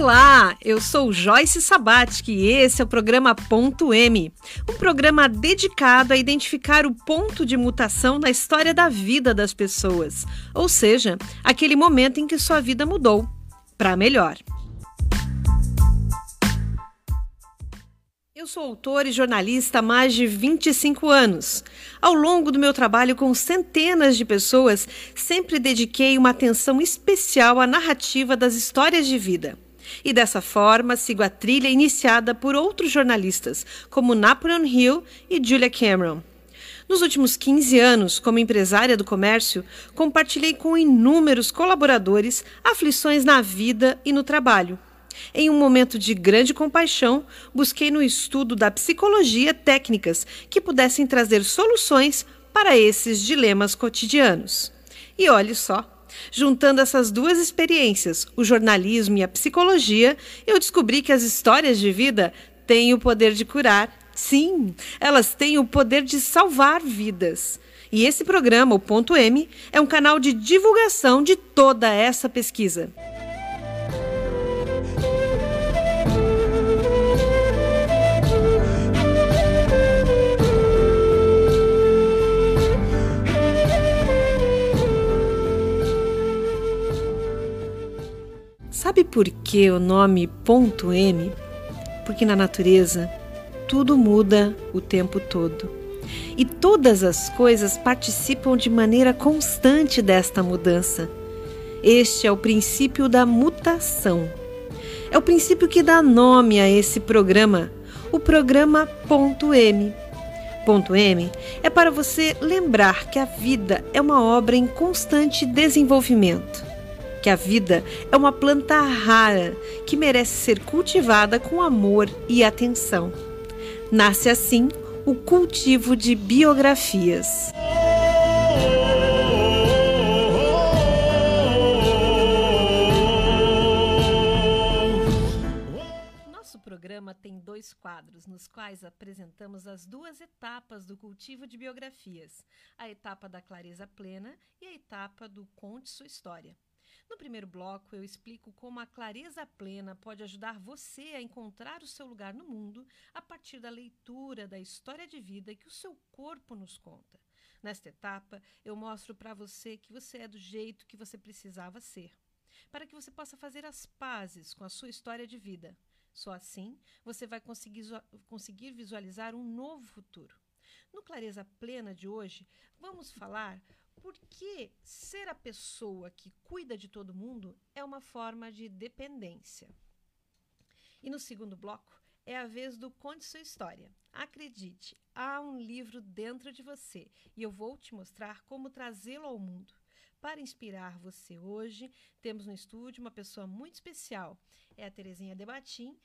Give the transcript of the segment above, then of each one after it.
Olá, eu sou Joyce Sabatic e esse é o programa Ponto M, um programa dedicado a identificar o ponto de mutação na história da vida das pessoas, ou seja, aquele momento em que sua vida mudou para melhor. Eu sou autor e jornalista há mais de 25 anos. Ao longo do meu trabalho com centenas de pessoas, sempre dediquei uma atenção especial à narrativa das histórias de vida. E dessa forma, sigo a trilha iniciada por outros jornalistas, como Napoleon Hill e Julia Cameron. Nos últimos 15 anos, como empresária do comércio, compartilhei com inúmeros colaboradores aflições na vida e no trabalho em um momento de grande compaixão, busquei no estudo da psicologia técnicas que pudessem trazer soluções para esses dilemas cotidianos. E olhe só, juntando essas duas experiências, o jornalismo e a psicologia, eu descobri que as histórias de vida têm o poder de curar. Sim, elas têm o poder de salvar vidas. E esse programa, o Ponto M, é um canal de divulgação de toda essa pesquisa. Sabe por que o nome ponto M? Porque na natureza tudo muda o tempo todo. E todas as coisas participam de maneira constante desta mudança. Este é o princípio da mutação. É o princípio que dá nome a esse programa, o programa Ponto M. Ponto M é para você lembrar que a vida é uma obra em constante desenvolvimento que a vida é uma planta rara que merece ser cultivada com amor e atenção. Nasce assim o cultivo de biografias. Programa tem dois quadros nos quais apresentamos as duas etapas do cultivo de biografias: a etapa da clareza plena e a etapa do conte sua história. No primeiro bloco, eu explico como a clareza plena pode ajudar você a encontrar o seu lugar no mundo a partir da leitura da história de vida que o seu corpo nos conta. Nesta etapa, eu mostro para você que você é do jeito que você precisava ser, para que você possa fazer as pazes com a sua história de vida. Só assim você vai conseguir, conseguir visualizar um novo futuro. No Clareza Plena de hoje, vamos falar por que ser a pessoa que cuida de todo mundo é uma forma de dependência. E no segundo bloco é a vez do Conte Sua História. Acredite, há um livro dentro de você e eu vou te mostrar como trazê-lo ao mundo. Para inspirar você hoje, temos no estúdio uma pessoa muito especial. É a Terezinha Debatim,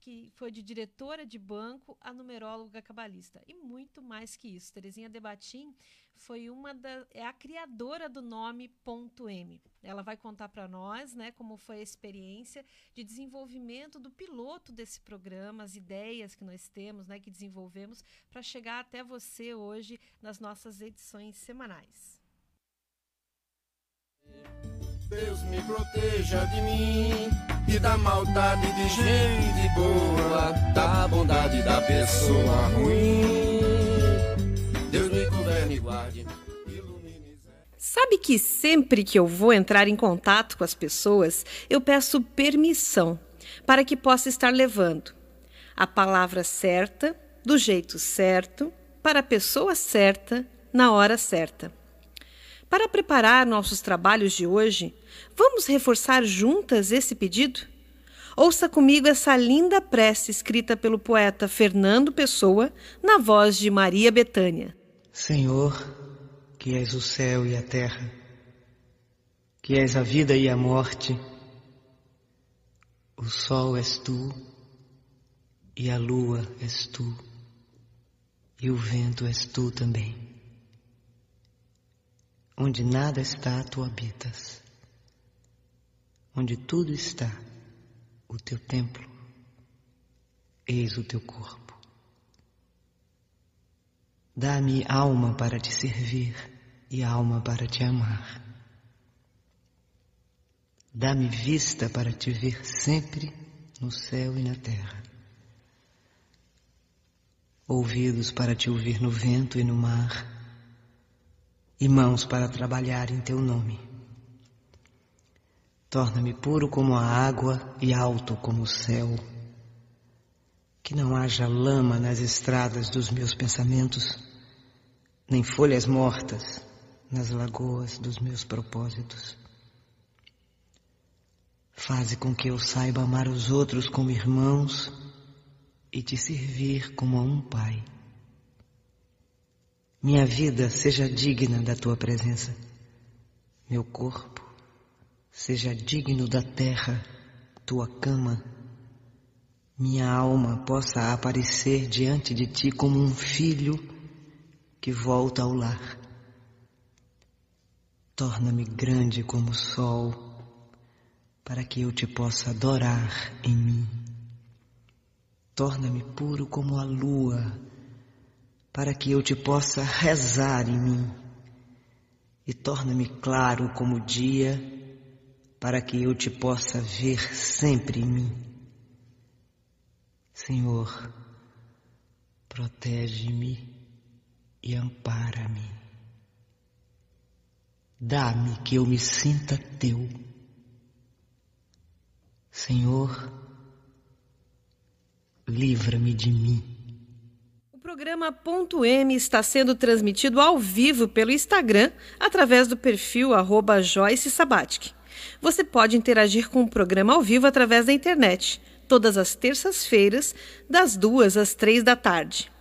que foi de diretora de banco a numeróloga cabalista. E muito mais que isso. Terezinha Debatim foi uma da é a criadora do nome ponto M. Ela vai contar para nós, né, como foi a experiência de desenvolvimento do piloto desse programa, as ideias que nós temos, né, que desenvolvemos para chegar até você hoje nas nossas edições semanais. Deus me proteja de mim e da maldade de gente boa, da bondade da pessoa ruim. Deus me governe e guarde. Sabe que sempre que eu vou entrar em contato com as pessoas, eu peço permissão para que possa estar levando a palavra certa, do jeito certo, para a pessoa certa, na hora certa. Para preparar nossos trabalhos de hoje, vamos reforçar juntas esse pedido? Ouça comigo essa linda prece escrita pelo poeta Fernando Pessoa, na voz de Maria Betânia. Senhor, que és o céu e a terra, que és a vida e a morte, o sol és tu, e a lua és tu, e o vento és tu também. Onde nada está, tu habitas. Onde tudo está, o teu templo, eis o teu corpo. Dá-me alma para te servir e alma para te amar. Dá-me vista para te ver sempre no céu e na terra. Ouvidos para te ouvir no vento e no mar, e mãos para trabalhar em teu nome. Torna-me puro como a água e alto como o céu. Que não haja lama nas estradas dos meus pensamentos, nem folhas mortas nas lagoas dos meus propósitos. Faze com que eu saiba amar os outros como irmãos e te servir como a um pai. Minha vida seja digna da tua presença, meu corpo seja digno da terra, tua cama, minha alma possa aparecer diante de ti como um filho que volta ao lar. Torna-me grande como o sol para que eu te possa adorar em mim. Torna-me puro como a lua, para que eu te possa rezar em mim. E torna-me claro como o dia, para que eu te possa ver sempre em mim. Senhor, protege-me e ampara-me. Dá-me que eu me sinta teu Senhor, livra-me de mim. Programa Ponto M está sendo transmitido ao vivo pelo Instagram através do perfil arroba Joyce Sabatic. Você pode interagir com o programa ao vivo através da internet, todas as terças-feiras, das duas às três da tarde.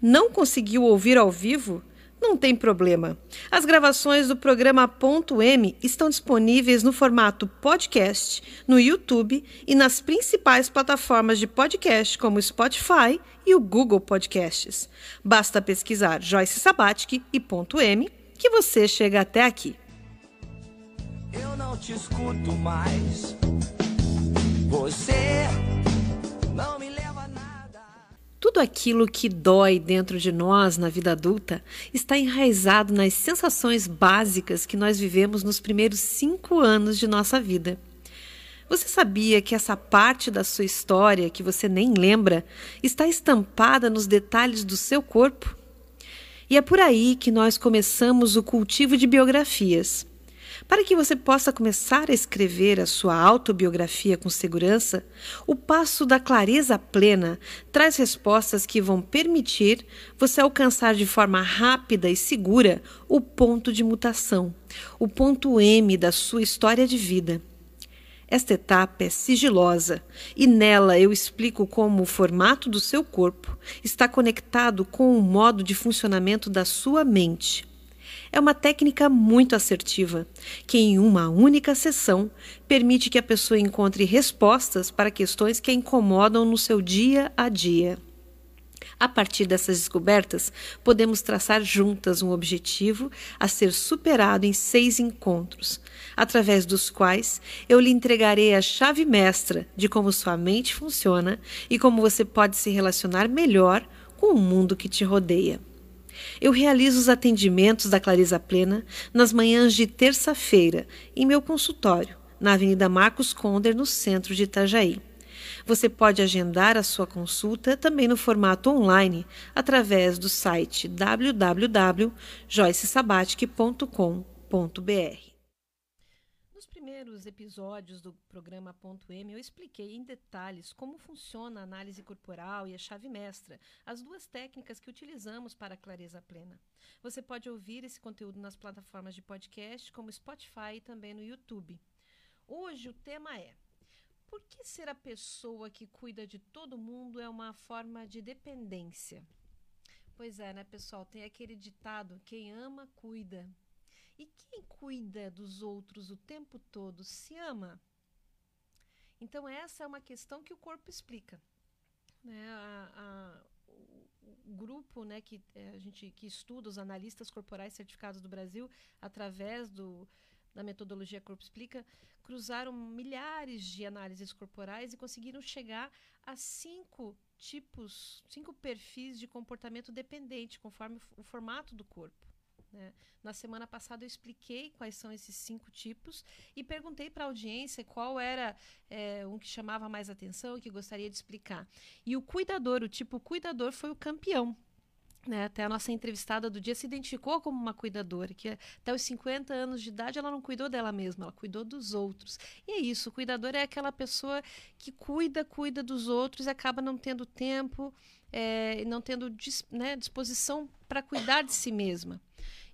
Não conseguiu ouvir ao vivo? Não tem problema. As gravações do programa Ponto M estão disponíveis no formato podcast no YouTube e nas principais plataformas de podcast como Spotify e o Google Podcasts. Basta pesquisar Joyce Sabatic e Ponto M que você chega até aqui. Eu não te escuto mais. Você não me tudo aquilo que dói dentro de nós na vida adulta está enraizado nas sensações básicas que nós vivemos nos primeiros cinco anos de nossa vida. Você sabia que essa parte da sua história que você nem lembra está estampada nos detalhes do seu corpo? E é por aí que nós começamos o cultivo de biografias. Para que você possa começar a escrever a sua autobiografia com segurança, o passo da clareza plena traz respostas que vão permitir você alcançar de forma rápida e segura o ponto de mutação, o ponto M da sua história de vida. Esta etapa é sigilosa e nela eu explico como o formato do seu corpo está conectado com o modo de funcionamento da sua mente. É uma técnica muito assertiva, que em uma única sessão permite que a pessoa encontre respostas para questões que a incomodam no seu dia a dia. A partir dessas descobertas, podemos traçar juntas um objetivo a ser superado em seis encontros, através dos quais eu lhe entregarei a chave mestra de como sua mente funciona e como você pode se relacionar melhor com o mundo que te rodeia. Eu realizo os atendimentos da Clarisa Plena nas manhãs de terça-feira, em meu consultório, na Avenida Marcos Conder, no centro de Itajaí. Você pode agendar a sua consulta também no formato online através do site www.joycesabatic.com.br primeiros episódios do programa Ponto M, eu expliquei em detalhes como funciona a análise corporal e a chave mestra, as duas técnicas que utilizamos para a clareza plena. Você pode ouvir esse conteúdo nas plataformas de podcast, como Spotify e também no YouTube. Hoje o tema é: por que ser a pessoa que cuida de todo mundo é uma forma de dependência? Pois é, né, pessoal? Tem aquele ditado: quem ama, cuida. E quem cuida dos outros o tempo todo se ama? Então, essa é uma questão que o corpo explica. Né? A, a, o, o grupo né, que, é, a gente, que estuda os analistas corporais certificados do Brasil, através do, da metodologia Corpo Explica, cruzaram milhares de análises corporais e conseguiram chegar a cinco tipos, cinco perfis de comportamento dependente, conforme o formato do corpo. Né? Na semana passada eu expliquei quais são esses cinco tipos e perguntei para a audiência qual era é, um que chamava mais atenção, que gostaria de explicar. E o cuidador, o tipo cuidador, foi o campeão. Né, até a nossa entrevistada do dia se identificou como uma cuidadora, que até os 50 anos de idade ela não cuidou dela mesma, ela cuidou dos outros. E é isso, o cuidador é aquela pessoa que cuida, cuida dos outros e acaba não tendo tempo, é, não tendo né, disposição para cuidar de si mesma.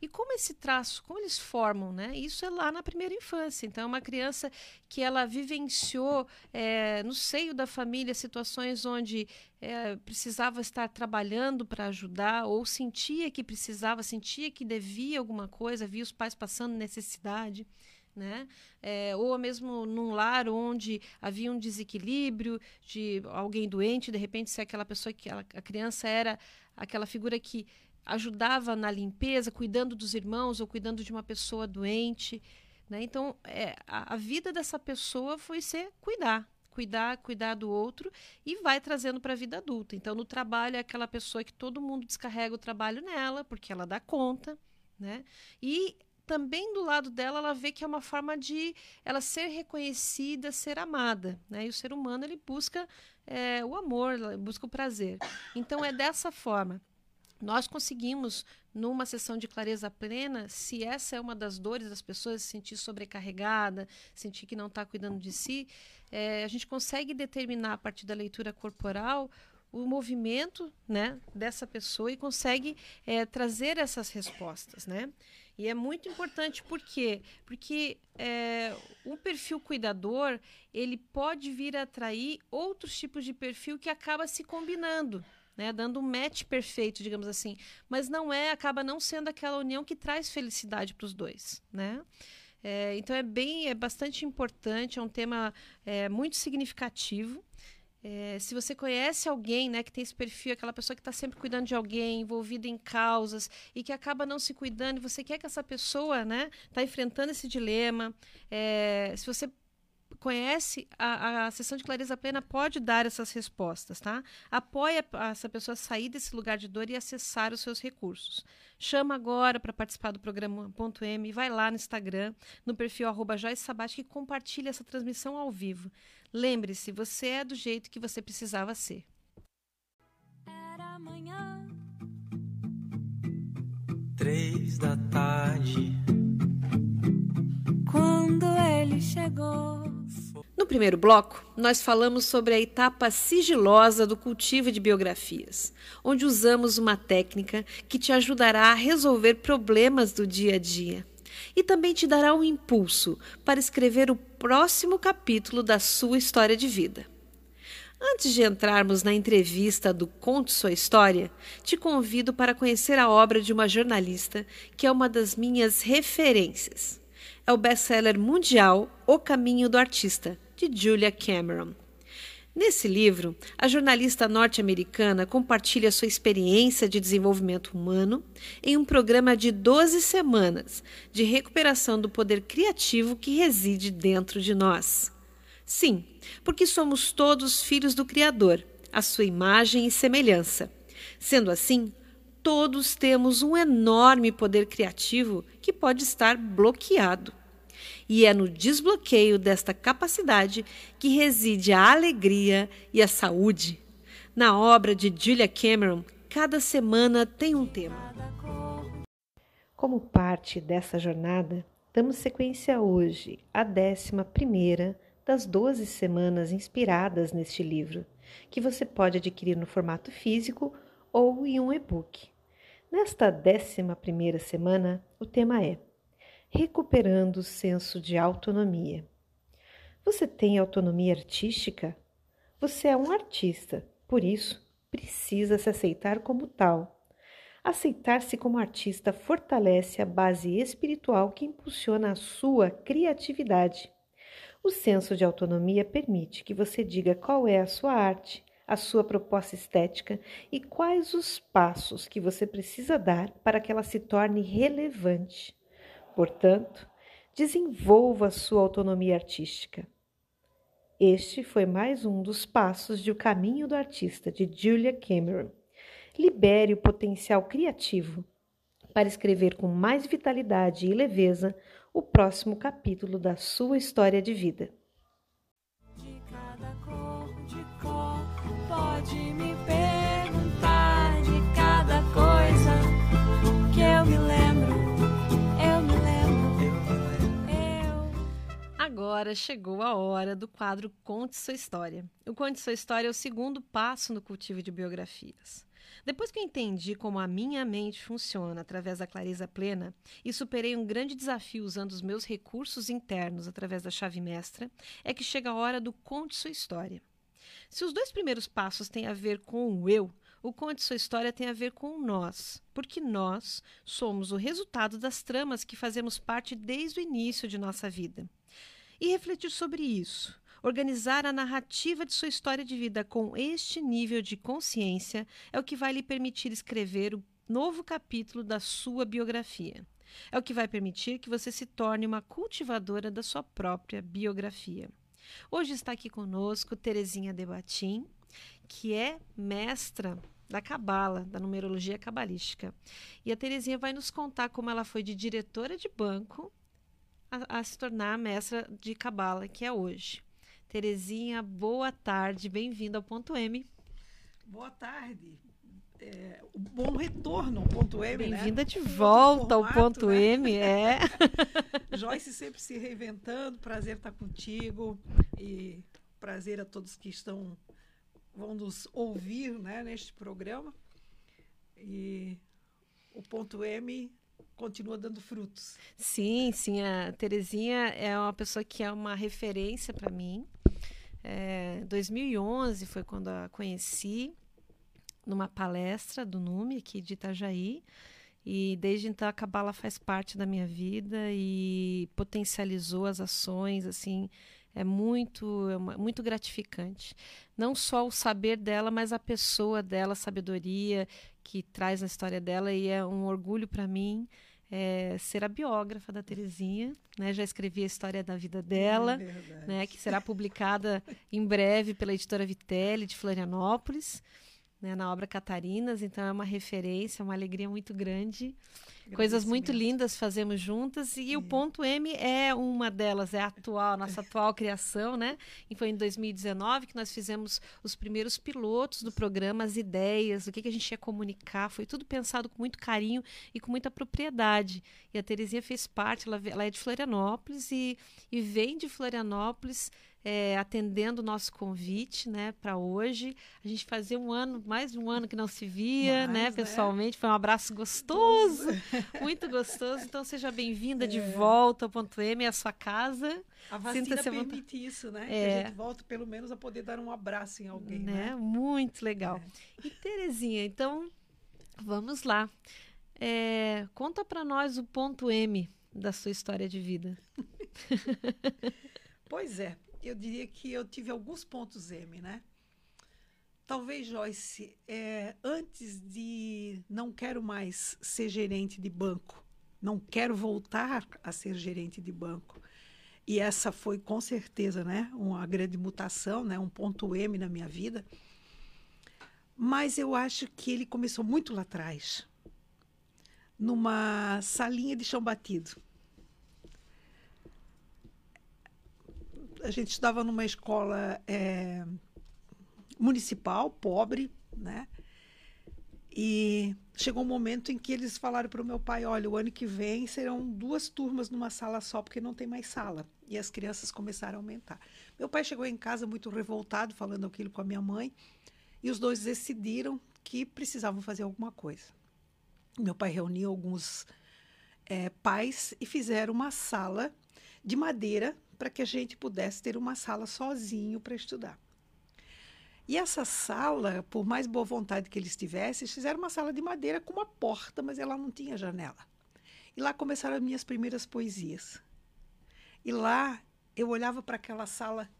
E como esse traço, como eles formam, né? Isso é lá na primeira infância. Então, é uma criança que ela vivenciou é, no seio da família situações onde é, precisava estar trabalhando para ajudar, ou sentia que precisava, sentia que devia alguma coisa, via os pais passando necessidade. Né? É, ou mesmo num lar onde havia um desequilíbrio de alguém doente, de repente, se aquela pessoa que a criança era aquela figura que ajudava na limpeza, cuidando dos irmãos ou cuidando de uma pessoa doente. Né? Então, é, a, a, vida dessa pessoa foi ser cuidar, cuidar, cuidar do outro e vai trazendo para a vida adulta. Então, no trabalho, é aquela pessoa que todo mundo descarrega o trabalho nela, porque ela dá conta. Né? E também do lado dela ela vê que é uma forma de ela ser reconhecida, ser amada, né? E o ser humano ele busca é, o amor, busca o prazer. Então é dessa forma nós conseguimos, numa sessão de clareza plena, se essa é uma das dores das pessoas, se sentir sobrecarregada, sentir que não está cuidando de si, é, a gente consegue determinar a partir da leitura corporal o movimento né, dessa pessoa e consegue é, trazer essas respostas. Né? E é muito importante por quê? Porque é, um perfil cuidador ele pode vir a atrair outros tipos de perfil que acaba se combinando né, dando um match perfeito, digamos assim. Mas não é, acaba não sendo aquela união que traz felicidade para os dois, né? É, então é bem, é bastante importante, é um tema é, muito significativo. É, se você conhece alguém né, que tem esse perfil, aquela pessoa que está sempre cuidando de alguém, envolvida em causas e que acaba não se cuidando, e você quer que essa pessoa está né, tá enfrentando esse dilema, é, se você conhece a, a sessão de clareza plena pode dar essas respostas, tá? Apoia essa pessoa a sair desse lugar de dor e acessar os seus recursos. Chama agora para participar do programa Ponto M, vai lá no Instagram, no perfil arroba Sabat, e compartilha essa transmissão ao vivo. Lembre-se, você é do jeito que você precisava ser. Era amanhã. Três da tarde. Quando ele chegou. No primeiro bloco, nós falamos sobre a etapa sigilosa do cultivo de biografias, onde usamos uma técnica que te ajudará a resolver problemas do dia a dia e também te dará um impulso para escrever o próximo capítulo da sua história de vida. Antes de entrarmos na entrevista do Conte Sua História, te convido para conhecer a obra de uma jornalista que é uma das minhas referências. É o best-seller mundial O Caminho do Artista, de Julia Cameron. Nesse livro, a jornalista norte-americana compartilha sua experiência de desenvolvimento humano em um programa de 12 semanas de recuperação do poder criativo que reside dentro de nós. Sim, porque somos todos filhos do Criador, a sua imagem e semelhança. Sendo assim, todos temos um enorme poder criativo que pode estar bloqueado. E é no desbloqueio desta capacidade que reside a alegria e a saúde. Na obra de Julia Cameron, cada semana tem um tema. Como parte dessa jornada, damos sequência hoje à décima primeira das 12 semanas inspiradas neste livro, que você pode adquirir no formato físico ou em um e-book. Nesta décima primeira semana, o tema é recuperando o senso de autonomia. Você tem autonomia artística? Você é um artista, por isso precisa se aceitar como tal. Aceitar-se como artista fortalece a base espiritual que impulsiona a sua criatividade. O senso de autonomia permite que você diga qual é a sua arte, a sua proposta estética e quais os passos que você precisa dar para que ela se torne relevante. Portanto, desenvolva sua autonomia artística. Este foi mais um dos passos de O Caminho do Artista, de Julia Cameron. Libere o potencial criativo. para escrever com mais vitalidade e leveza o próximo capítulo da sua história de vida. Pode me perguntar de cada coisa que eu me lembro, eu me lembro, eu. Agora chegou a hora do quadro Conte Sua História. O Conte Sua História é o segundo passo no cultivo de biografias. Depois que eu entendi como a minha mente funciona através da clareza plena e superei um grande desafio usando os meus recursos internos através da chave mestra, é que chega a hora do conte sua história. Se os dois primeiros passos têm a ver com o eu, o conte sua história tem a ver com nós, porque nós somos o resultado das tramas que fazemos parte desde o início de nossa vida. E refletir sobre isso, Organizar a narrativa de sua história de vida com este nível de consciência é o que vai lhe permitir escrever o novo capítulo da sua biografia. É o que vai permitir que você se torne uma cultivadora da sua própria biografia. Hoje está aqui conosco Terezinha Debatim, que é mestra da Cabala, da numerologia cabalística. E a Terezinha vai nos contar como ela foi de diretora de banco a, a se tornar mestra de Cabala, que é hoje. Terezinha, boa tarde, bem-vinda ao Ponto M. Boa tarde. É, bom retorno ao Ponto M, né? Bem-vinda né? de volta formato, ao Ponto né? M, é. Joyce sempre se reinventando, prazer estar contigo e prazer a todos que estão vão nos ouvir, né, neste programa. E o Ponto M continua dando frutos. Sim, sim. A Terezinha é uma pessoa que é uma referência para mim. É, 2011 foi quando a conheci numa palestra do NUME aqui de Itajaí. E desde então a Cabala faz parte da minha vida e potencializou as ações, assim, é muito, é uma, muito gratificante. Não só o saber dela, mas a pessoa dela, a sabedoria que traz na história dela e é um orgulho para mim é, ser a biógrafa da Terezinha, né? Já escrevi a história da vida dela, é né? Que será publicada em breve pela editora Vitelli de Florianópolis, né? Na obra Catarinas. Então é uma referência, uma alegria muito grande. Coisas muito lindas fazemos juntas e o ponto M é uma delas, é a atual, nossa atual criação, né? E foi em 2019 que nós fizemos os primeiros pilotos do programa, as ideias, o que, que a gente ia comunicar, foi tudo pensado com muito carinho e com muita propriedade. E a Terezinha fez parte, ela, ela é de Florianópolis e, e vem de Florianópolis é, atendendo o nosso convite, né, para hoje. A gente fazia um ano, mais de um ano que não se via, né, né, pessoalmente. Foi um abraço gostoso, muito gostoso. Então seja bem-vinda é. de volta ao ponto M, a sua casa. A vacina permite isso, né? É. Que a gente volta pelo menos a poder dar um abraço em alguém, né? né? Muito legal. É. E Terezinha, então vamos lá. É, conta para nós o ponto M da sua história de vida. pois é, eu diria que eu tive alguns pontos M, né? Talvez, Joyce, é, antes de não quero mais ser gerente de banco, não quero voltar a ser gerente de banco. E essa foi com certeza, né, uma grande mutação, né, um ponto M na minha vida. Mas eu acho que ele começou muito lá atrás, numa salinha de chão batido. A gente estudava numa escola é, municipal, pobre, né? E chegou um momento em que eles falaram para o meu pai: olha, o ano que vem serão duas turmas numa sala só, porque não tem mais sala. E as crianças começaram a aumentar. Meu pai chegou em casa muito revoltado, falando aquilo com a minha mãe, e os dois decidiram que precisavam fazer alguma coisa. Meu pai reuniu alguns é, pais e fizeram uma sala de madeira para que a gente pudesse ter uma sala sozinho para estudar. E essa sala, por mais boa vontade que eles tivessem, fizeram uma sala de madeira com uma porta, mas ela não tinha janela. E lá começaram as minhas primeiras poesias. E lá eu olhava para aquela sala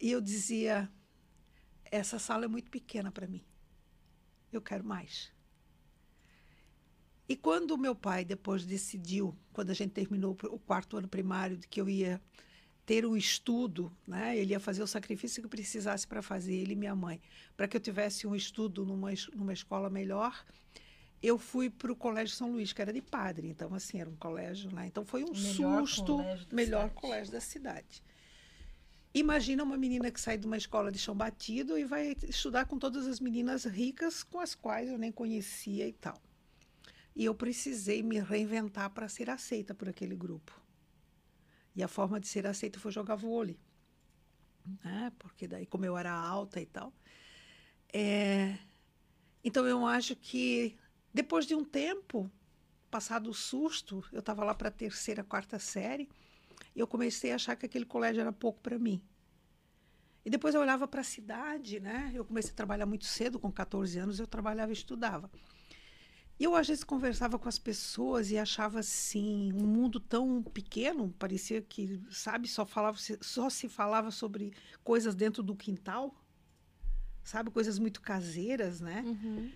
e eu dizia: essa sala é muito pequena para mim. Eu quero mais. E quando meu pai depois decidiu, quando a gente terminou o quarto ano primário, de que eu ia ter um estudo, né? Ele ia fazer o sacrifício que precisasse para fazer, ele e minha mãe, para que eu tivesse um estudo numa, numa escola melhor. eu fui para o Colégio São Luís, que era de padre. Então, assim, era um colégio lá. Então, foi um Melhor susto. colégio melhor cidade. colégio da cidade. Imagina uma menina que sai de uma escola de chão batido e vai estudar com todas as meninas ricas com as quais eu nem conhecia e tal. E eu precisei me reinventar para ser aceita por aquele grupo. E a forma de ser aceita foi jogar vôlei. Né? Porque daí, como eu era alta e tal. É, Então, eu acho que depois de um tempo, passado o susto, eu estava lá para a terceira, quarta série, eu comecei a achar que aquele colégio era pouco para mim. E depois eu olhava para a cidade, né? Eu comecei a trabalhar muito cedo, com 14 anos, eu trabalhava e estudava. E eu, às vezes, conversava com as pessoas e achava, assim, um mundo tão pequeno, parecia que, sabe, só, falava, só se falava sobre coisas dentro do quintal, sabe, coisas muito caseiras, né? Uhum.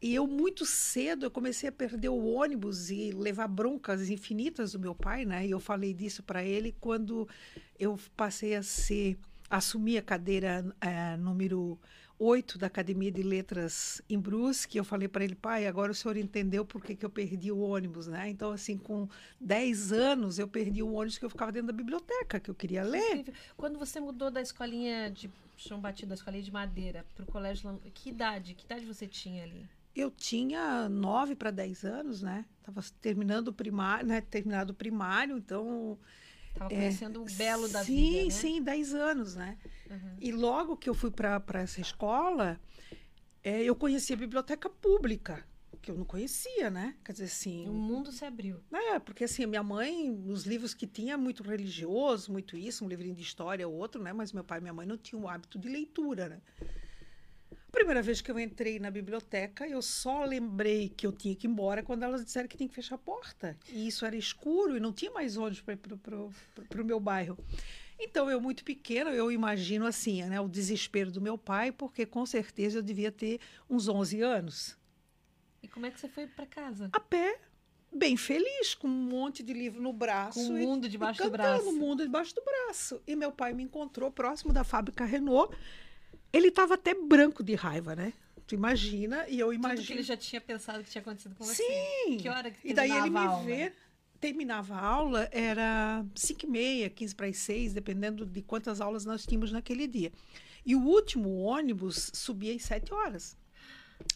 E eu, muito cedo, eu comecei a perder o ônibus e levar broncas infinitas do meu pai, né? E eu falei disso para ele quando eu passei a ser, assumir a cadeira eh, número 8 da Academia de Letras em Brusque. Eu falei para ele, pai, agora o senhor entendeu por que, que eu perdi o ônibus, né? Então, assim, com 10 anos, eu perdi o ônibus que eu ficava dentro da biblioteca, que eu queria ler. Incrível. Quando você mudou da escolinha de chão batido, da escolinha de madeira, para o colégio, que idade? Que idade você tinha ali? Eu tinha 9 para 10 anos, né? Tava terminando o primário, né? Terminado o primário, então Tava conhecendo o belo da sim, vida, né? Sim, 10 anos, né? Uhum. E logo que eu fui para essa escola, eh, eu conheci a biblioteca pública, que eu não conhecia, né? Quer dizer, assim. O mundo se abriu. É, porque assim, minha mãe, os livros que tinha, muito religioso, muito isso, um livrinho de história, outro, né? Mas meu pai e minha mãe não tinham o hábito de leitura, né? Primeira vez que eu entrei na biblioteca, eu só lembrei que eu tinha que ir embora quando elas disseram que tinha que fechar a porta. E isso era escuro e não tinha mais ônibus para o meu bairro. Então, eu muito pequena, eu imagino assim, né, o desespero do meu pai, porque com certeza eu devia ter uns 11 anos. E como é que você foi para casa? A pé, bem feliz, com um monte de livro no braço. Com o e- mundo debaixo e do braço. o mundo debaixo do braço. E meu pai me encontrou próximo da fábrica Renault. Ele estava até branco de raiva, né? Tu imagina, e eu Tudo que imagino. ele já tinha pensado que tinha acontecido com você. Sim! Que hora que E daí ele me vê, terminava a aula, era 5 e meia, 15 para as 6, dependendo de quantas aulas nós tínhamos naquele dia. E o último ônibus subia às 7 horas.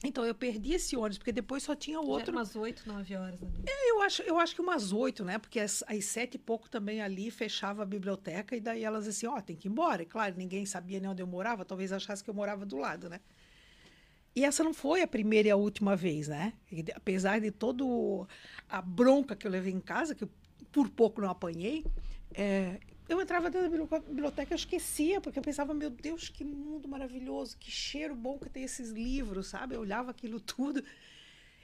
Então eu perdi esse ônibus, porque depois só tinha Já era outro. umas 8, 9 horas. Né? Eu acho, eu acho que umas oito, né? Porque às, às sete e pouco também ali fechava a biblioteca e daí elas assim, ó, tem que ir embora. E claro, ninguém sabia nem onde eu morava, talvez achasse que eu morava do lado, né? E essa não foi a primeira e a última vez, né? E apesar de toda a bronca que eu levei em casa, que por pouco não apanhei, é, eu entrava dentro da bibli- biblioteca e eu esquecia, porque eu pensava, meu Deus, que mundo maravilhoso, que cheiro bom que tem esses livros, sabe? Eu olhava aquilo tudo.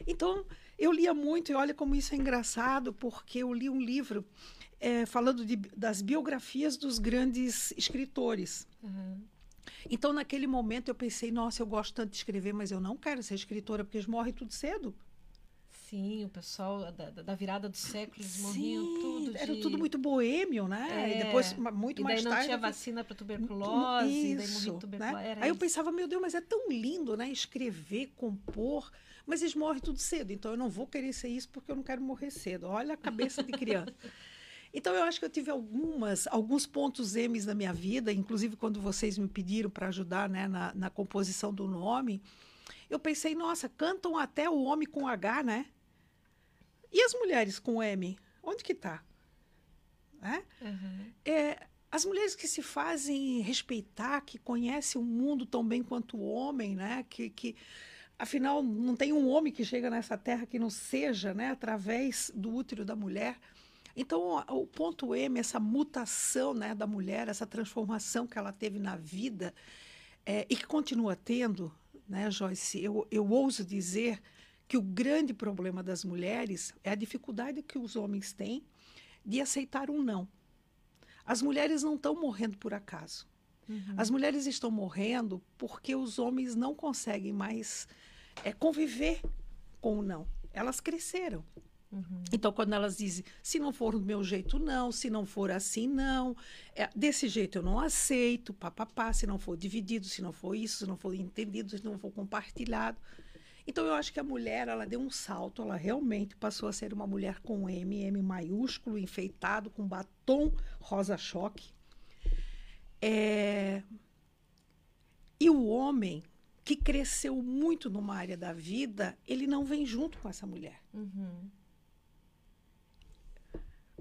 Então, eu lia muito, e olha como isso é engraçado, porque eu li um livro eh, falando de- das biografias dos grandes escritores. Uhum. Então, naquele momento, eu pensei, nossa, eu gosto tanto de escrever, mas eu não quero ser escritora, porque eles morrem tudo cedo. Sim, o pessoal da, da- da virada do século, eles morriam tudo de... Era tudo muito boêmio, né? É, E depois, muito e mais não tarde... tinha eu fui- vacina para tuberculose, e daí morria Isso, né? tuberculose. Era Aí eu isso. pensava, meu Deus, mas é tão lindo, né? Escrever, compor, mas eles morrem tudo cedo. Então eu não vou querer ser isso porque eu não quero morrer cedo. Olha a cabeça de criança. Então eu acho que eu tive algumas, alguns pontos M's na minha vida, inclusive quando vocês me pediram para ajudar né, na, na composição do nome, eu pensei, nossa, cantam até o homem com H, né? E as mulheres com M? Onde que tá? Né? Uhum. é, as mulheres que se fazem respeitar, que conhecem o mundo tão bem quanto o homem, né? Que, que afinal não tem um homem que chega nessa terra que não seja, né? Através do útero da mulher. Então o, o ponto M, essa mutação, né, da mulher, essa transformação que ela teve na vida é, e que continua tendo, né, Joyce? Eu, eu ouso dizer que o grande problema das mulheres é a dificuldade que os homens têm de aceitar um não. As mulheres não estão morrendo por acaso. Uhum. As mulheres estão morrendo porque os homens não conseguem mais é, conviver com o não. Elas cresceram. Uhum. Então, quando elas dizem, se não for do meu jeito, não, se não for assim, não, é, desse jeito eu não aceito, papapá, se não for dividido, se não for isso, se não for entendido, se não for compartilhado. Então eu acho que a mulher, ela deu um salto, ela realmente passou a ser uma mulher com M, M maiúsculo, enfeitado, com batom rosa-choque. É... E o homem, que cresceu muito numa área da vida, ele não vem junto com essa mulher. Uhum.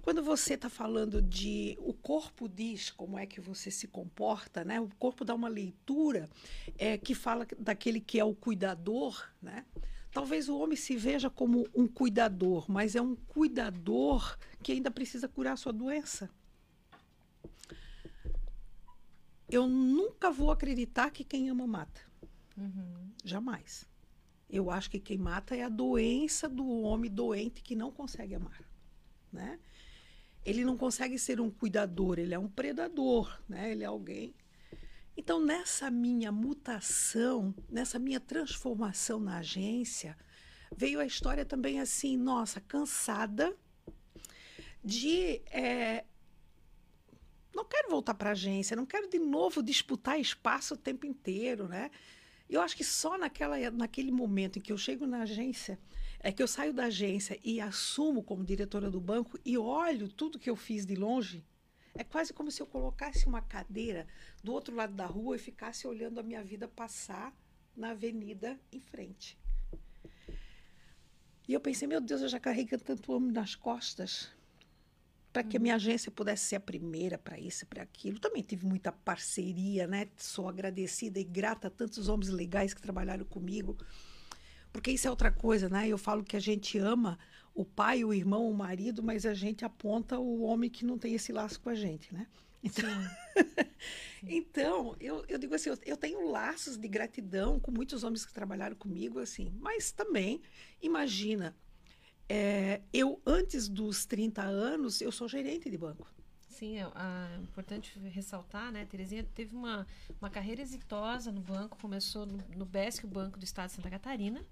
Quando você está falando de o corpo diz como é que você se comporta, né? O corpo dá uma leitura é, que fala daquele que é o cuidador, né? Talvez o homem se veja como um cuidador, mas é um cuidador que ainda precisa curar sua doença. Eu nunca vou acreditar que quem ama mata. Uhum. Jamais. Eu acho que quem mata é a doença do homem doente que não consegue amar, né? Ele não consegue ser um cuidador, ele é um predador, né? Ele é alguém. Então, nessa minha mutação, nessa minha transformação na agência, veio a história também assim, nossa, cansada de é, não quero voltar para a agência, não quero de novo disputar espaço o tempo inteiro, né? Eu acho que só naquela, naquele momento em que eu chego na agência, é que eu saio da agência e assumo como diretora do banco e olho tudo que eu fiz de longe, é quase como se eu colocasse uma cadeira do outro lado da rua e ficasse olhando a minha vida passar na avenida em frente. E eu pensei, meu Deus, eu já carreguei tanto homem nas costas para que a minha agência pudesse ser a primeira para isso, para aquilo. Também tive muita parceria, né? Sou agradecida e grata a tantos homens legais que trabalharam comigo. Porque isso é outra coisa, né? Eu falo que a gente ama o pai, o irmão, o marido, mas a gente aponta o homem que não tem esse laço com a gente, né? Então, então eu, eu digo assim, eu, eu, tenho laços de gratidão com muitos homens que trabalharam comigo, assim, mas também, imagina, é, eu, antes dos 30 anos, eu sou gerente de banco. Sim, é, é importante ressaltar, né? Terezinha teve uma, uma carreira exitosa no banco, começou no, no BESC, o Banco do Estado de Santa Catarina.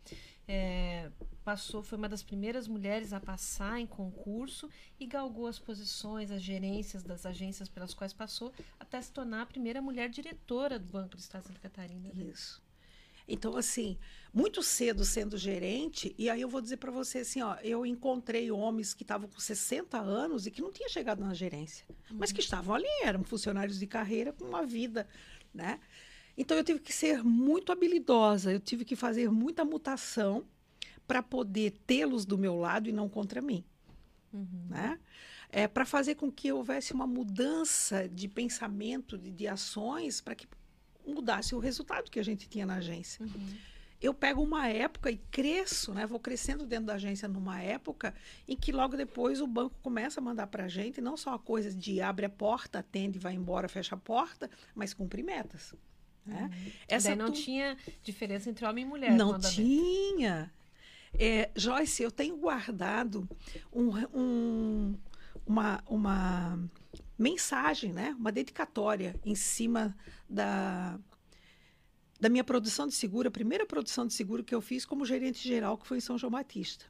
É, passou, foi uma das primeiras mulheres a passar em concurso e galgou as posições, as gerências das agências pelas quais passou, até se tornar a primeira mulher diretora do Banco do Estado de Santa Catarina. Né? Isso. Então, assim, muito cedo sendo gerente, e aí eu vou dizer para você assim, ó, eu encontrei homens que estavam com 60 anos e que não tinham chegado na gerência, uhum. mas que estavam ali, eram funcionários de carreira com uma vida, né? Então eu tive que ser muito habilidosa, eu tive que fazer muita mutação para poder tê-los do meu lado e não contra mim, uhum. né? É, para fazer com que houvesse uma mudança de pensamento, de, de ações, para que mudasse o resultado que a gente tinha na agência. Uhum. Eu pego uma época e cresço, né? Vou crescendo dentro da agência numa época em que logo depois o banco começa a mandar para a gente não só a coisa de abre a porta, atende, vai embora, fecha a porta, mas cumprir metas. Né? Uhum. Essa não tu... tinha diferença entre homem e mulher. Não tinha. É, Joyce, eu tenho guardado um, um, uma, uma mensagem, né? uma dedicatória em cima da, da minha produção de seguro, a primeira produção de seguro que eu fiz como gerente geral, que foi em São João Batista.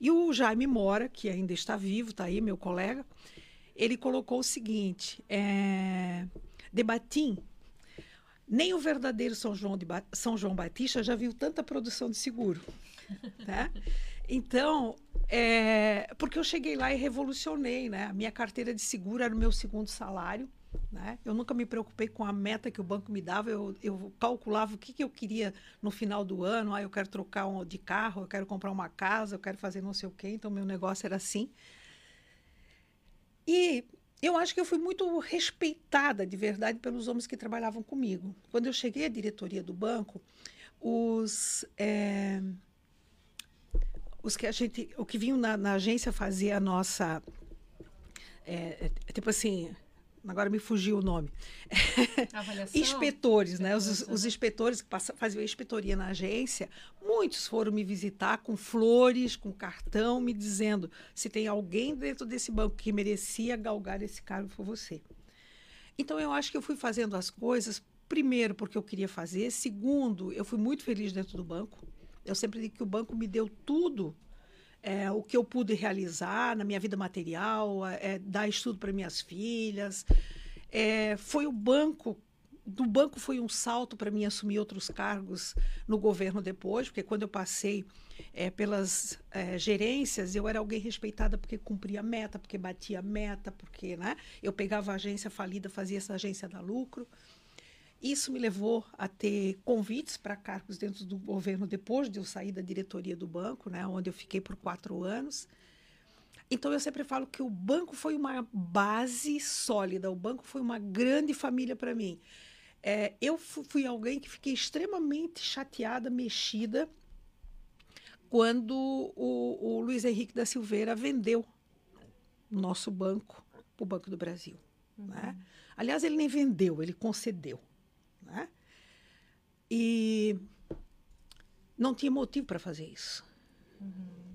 E o Jaime Mora, que ainda está vivo, está aí, meu colega, ele colocou o seguinte: é, Debatim, nem o verdadeiro São João, ba São João Batista já viu tanta produção de seguro. né? Então, é, porque eu cheguei lá e revolucionei, né? A minha carteira de seguro era o meu segundo salário. Né? Eu nunca me preocupei com a meta que o banco me dava, eu, eu calculava o que, que eu queria no final do ano. Ah, eu quero trocar um, de carro, eu quero comprar uma casa, eu quero fazer não sei o quê. Então, meu negócio era assim. E eu acho que eu fui muito respeitada de verdade pelos homens que trabalhavam comigo. Quando eu cheguei à diretoria do banco, os. É, os que a gente, o que vinham na, na agência fazer a nossa, é, é, tipo assim, agora me fugiu o nome. inspetores, né? Os, os inspetores que passam, faziam a inspetoria na agência, muitos foram me visitar com flores, com cartão, me dizendo se tem alguém dentro desse banco que merecia galgar esse cargo foi você. Então eu acho que eu fui fazendo as coisas primeiro porque eu queria fazer, segundo, eu fui muito feliz dentro do banco. Eu sempre digo que o banco me deu tudo é, o que eu pude realizar na minha vida material, é, dar estudo para minhas filhas. É, foi o banco do banco foi um salto para mim assumir outros cargos no governo depois, porque quando eu passei é, pelas é, gerências, eu era alguém respeitada porque cumpria meta, porque batia meta, porque né, eu pegava a agência falida, fazia essa agência dar lucro. Isso me levou a ter convites para cargos dentro do governo depois de eu sair da diretoria do banco, né, onde eu fiquei por quatro anos. Então eu sempre falo que o banco foi uma base sólida, o banco foi uma grande família para mim. É, eu fui alguém que fiquei extremamente chateada, mexida, quando o, o Luiz Henrique da Silveira vendeu o nosso banco para o Banco do Brasil. Uhum. Né? Aliás, ele nem vendeu, ele concedeu. Né? E não tinha motivo para fazer isso. Uhum.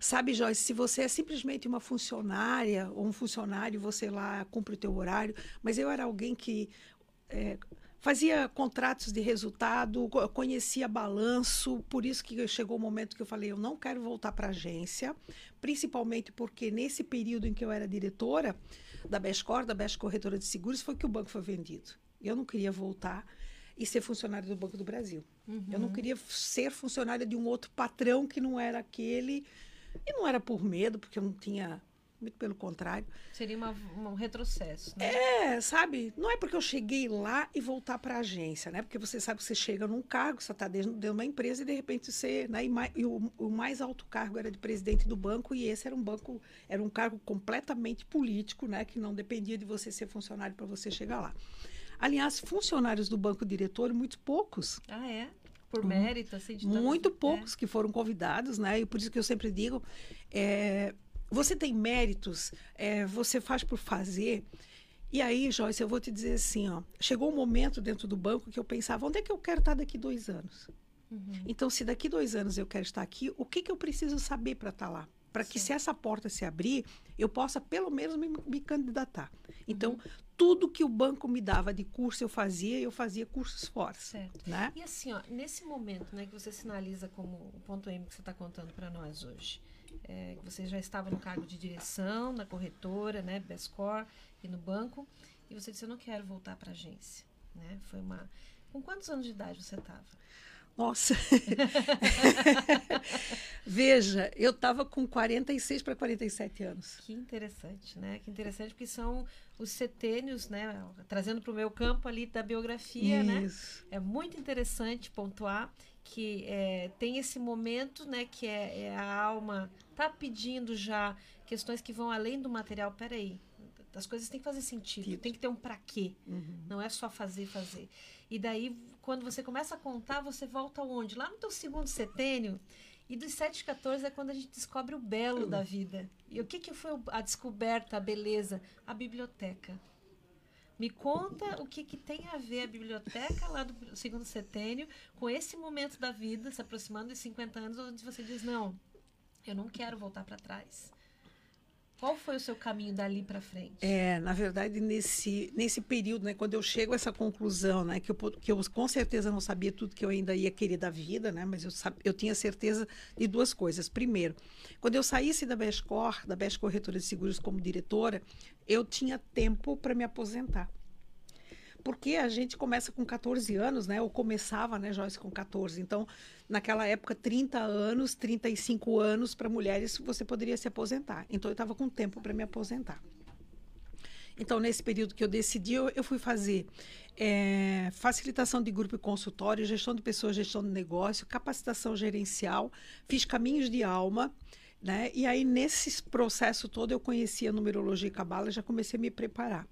Sabe, Joyce, se você é simplesmente uma funcionária ou um funcionário, você lá cumpre o teu horário, mas eu era alguém que é, fazia contratos de resultado, conhecia balanço, por isso que chegou o momento que eu falei, eu não quero voltar para a agência, principalmente porque nesse período em que eu era diretora da Bescor, da Best Corretora de Seguros, foi que o banco foi vendido. Eu não queria voltar e ser funcionária do Banco do Brasil. Uhum. Eu não queria ser funcionária de um outro patrão que não era aquele. E não era por medo, porque eu não tinha muito pelo contrário. Seria uma, um retrocesso. Né? É, sabe? Não é porque eu cheguei lá e voltar para a agência, né? Porque você sabe que você chega num cargo, você está dentro de uma empresa e de repente você. Né? E, mais, e o, o, mais alto cargo era de presidente do banco e esse era um banco, era um cargo completamente político, né? Que não dependia de você ser funcionário para você chegar lá. Aliás, funcionários do banco diretor, muito poucos. Ah, é? Por mérito, assim, de Muito poucos é. que foram convidados, né? E por isso que eu sempre digo. É, você tem méritos, é, você faz por fazer. E aí, Joyce, eu vou te dizer assim, ó, chegou um momento dentro do banco que eu pensava, onde é que eu quero estar daqui dois anos? Uhum. Então, se daqui dois anos eu quero estar aqui, o que, que eu preciso saber para estar lá? Para que se essa porta se abrir, eu possa pelo menos me, me candidatar. Então, uhum. tudo que o banco me dava de curso eu fazia, eu fazia cursos fora. Certo. Né? E assim, ó, nesse momento né, que você sinaliza como o ponto M que você está contando para nós hoje, é, você já estava no cargo de direção, na corretora, né, Bescor e no banco, e você disse, eu não quero voltar para a agência. Né? Foi uma... Com quantos anos de idade você estava? Nossa! Veja, eu estava com 46 para 47 anos. Que interessante, né? Que interessante, porque são os setênios, né? Trazendo para o meu campo ali da biografia, né? Isso. né? É muito interessante pontuar que é, tem esse momento, né? Que é, é, a alma tá pedindo já questões que vão além do material. Peraí, as coisas têm que fazer sentido, tem que ter um para quê. Uhum. Não é só fazer, fazer. E daí, quando você começa a contar, você volta onde? Lá no teu segundo setênio. E dos 7 14 é quando a gente descobre o belo da vida. E o que, que foi a descoberta, a beleza? A biblioteca. Me conta o que, que tem a ver a biblioteca lá do segundo setênio com esse momento da vida, se aproximando de 50 anos, onde você diz: não, eu não quero voltar para trás. Qual foi o seu caminho dali para frente? É, na verdade, nesse, nesse período, né, quando eu chego a essa conclusão, né, que eu, que eu com certeza não sabia tudo que eu ainda ia querer da vida, né, mas eu, eu tinha certeza de duas coisas. Primeiro, quando eu saísse da Bescor, da Best Corretora de Seguros como diretora, eu tinha tempo para me aposentar porque a gente começa com 14 anos, né? Ou começava, né, Joyce, com 14. Então, naquela época, 30 anos, 35 anos para mulheres, você poderia se aposentar. Então, eu estava com tempo para me aposentar. Então, nesse período que eu decidi, eu, eu fui fazer é, facilitação de grupo e consultório, gestão de pessoas, gestão de negócio, capacitação gerencial, fiz caminhos de alma, né? E aí, nesse processo todo, eu conhecia numerologia e cabala, já comecei a me preparar.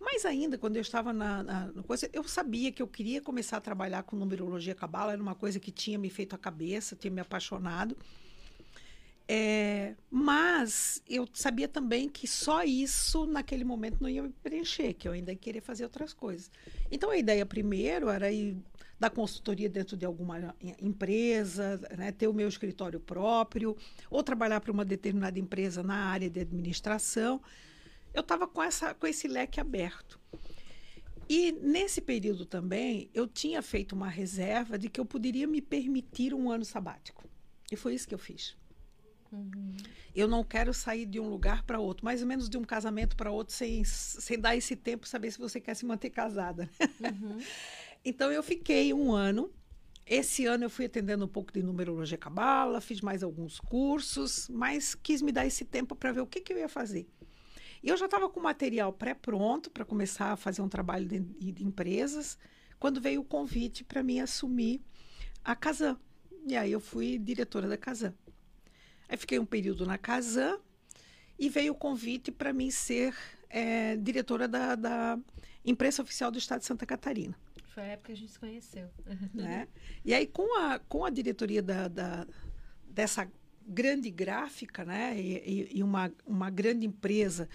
Mas ainda, quando eu estava na, na, coisa, eu sabia que eu queria começar a trabalhar com numerologia cabala, era uma coisa que tinha me feito a cabeça, tinha me apaixonado. É, mas eu sabia também que só isso, naquele momento, não ia me preencher, que eu ainda queria fazer outras coisas. Então, a ideia primeiro era ir dar consultoria dentro de alguma empresa, né, ter o meu escritório próprio, ou trabalhar para uma determinada empresa na área de administração eu estava com, essa, com esse leque aberto. E nesse período também, eu tinha feito uma reserva de que eu poderia me permitir um ano sabático. E foi isso que eu fiz. Uhum. Eu não quero sair de um lugar para outro, mais ou menos de um casamento para outro, sem, sem dar esse tempo, saber se você quer se manter casada. Uhum. Então eu fiquei um ano. Esse ano eu fui atendendo um pouco de numerologia cabala, fiz mais alguns cursos, mas quis me dar esse tempo para ver o que, que eu ia fazer. E eu já estava com o material pré-pronto para começar a fazer um trabalho de, de empresas, quando veio o convite para mim assumir a Casan. E aí eu fui diretora da Casan. Aí fiquei um período na Casan e veio o convite para mim ser é, diretora da, da imprensa oficial do Estado de Santa Catarina. Foi a época que a gente se conheceu. né? E aí, com a, com a diretoria da, da- dessa grande gráfica, né? E, e- uma, uma grande empresa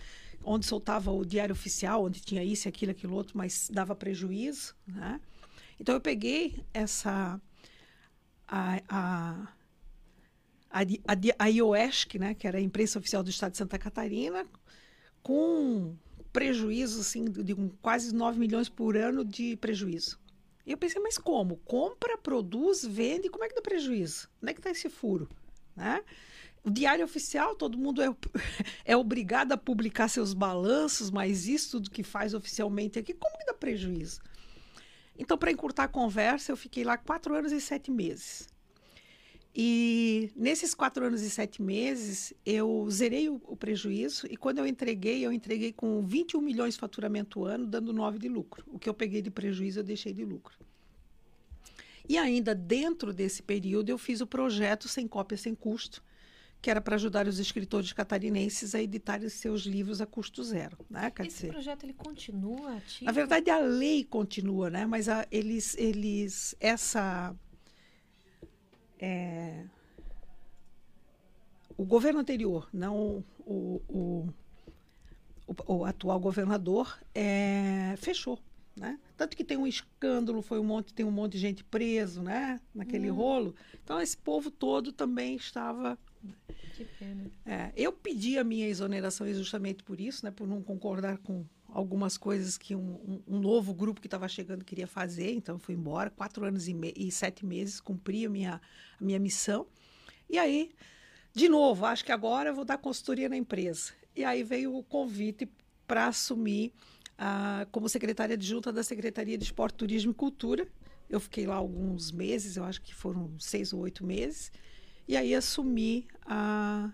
onde soltava o diário oficial, onde tinha isso, aquilo, aquilo outro, mas dava prejuízo, né? Então, eu peguei essa... A, a, a, a, a IOESC, né? Que era a imprensa oficial do Estado de Santa Catarina, com prejuízo, assim, de quase 9 milhões por ano de prejuízo. E eu pensei, mas como? Compra, produz, vende, como é que dá prejuízo? Onde é que está esse furo? Né? O diário oficial, todo mundo é, é obrigado a publicar seus balanços, mas isso tudo que faz oficialmente aqui, como que dá prejuízo? Então, para encurtar a conversa, eu fiquei lá quatro anos e sete meses. E nesses quatro anos e sete meses, eu zerei o, o prejuízo e quando eu entreguei, eu entreguei com 21 milhões de faturamento ano, dando 9 de lucro. O que eu peguei de prejuízo, eu deixei de lucro. E ainda dentro desse período, eu fiz o projeto Sem Cópia, Sem Custo, que era para ajudar os escritores catarinenses a editarem seus livros a custo zero. Né? Esse projeto ele continua ativo? na verdade, a lei continua, né? Mas a- eles, eles, essa, é, o governo anterior, não o, o, o, o atual governador, é, fechou, né? Tanto que tem um escândalo, foi um monte, tem um monte de gente preso, né? Naquele rolo. Então esse povo todo também estava Que pena. é, eu pedi a minha exoneração justamente por isso, né, por não concordar com algumas coisas que um, um- um novo grupo que estava chegando queria fazer, então eu fui embora, quatro anos e, me- e sete meses, cumpri a minha, a minha missão. E aí, de novo, acho que agora eu vou dar consultoria na empresa. E aí veio o convite para assumir como secretária adjunta da Secretaria de Esporte, Turismo e Cultura. Eu fiquei lá alguns meses, eu acho que foram seis ou oito meses. E aí assumi a,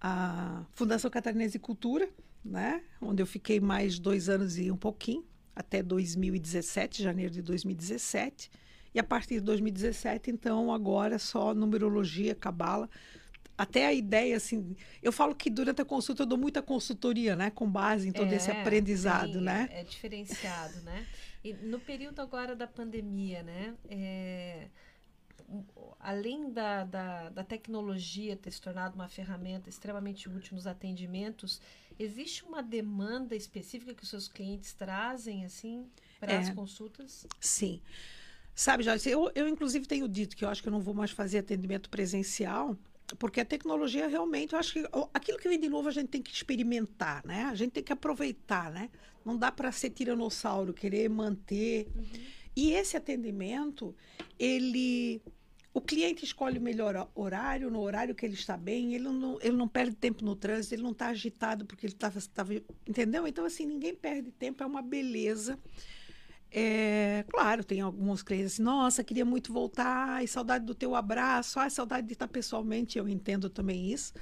a Fundação Catarinense de Cultura, né? onde eu fiquei mais dois anos e um pouquinho, até 2017, janeiro de 2017. E a partir de 2017, então, agora só numerologia, cabala. Até a ideia, assim, eu falo que durante a consulta eu dou muita consultoria, né? Com base em todo esse É, aprendizado, tem- né? É diferenciado, né? E no período agora da pandemia, né? é, além da, da, da tecnologia ter se tornado uma ferramenta extremamente útil nos atendimentos, existe uma demanda específica que os seus clientes trazem, assim, para É. as consultas? Sim. Sabe, Joyce, eu, eu inclusive tenho dito que eu acho que eu não vou mais fazer atendimento presencial, porque a tecnologia realmente, eu acho que aquilo que vem de novo a gente tem que experimentar, né? A gente tem que aproveitar, né? Não dá para ser tiranossauro, querer manter. E esse atendimento, ele. O cliente escolhe o melhor ho- horário, no horário que ele está bem, ele não, ele não perde tempo no trânsito, ele não está agitado porque ele estava. Entendeu? Então, assim, ninguém perde tempo, é uma beleza. É, claro, tem alguns clientes assim, nossa, queria muito voltar, ai, saudade do teu abraço, ai, saudade de estar pessoalmente, eu entendo também isso.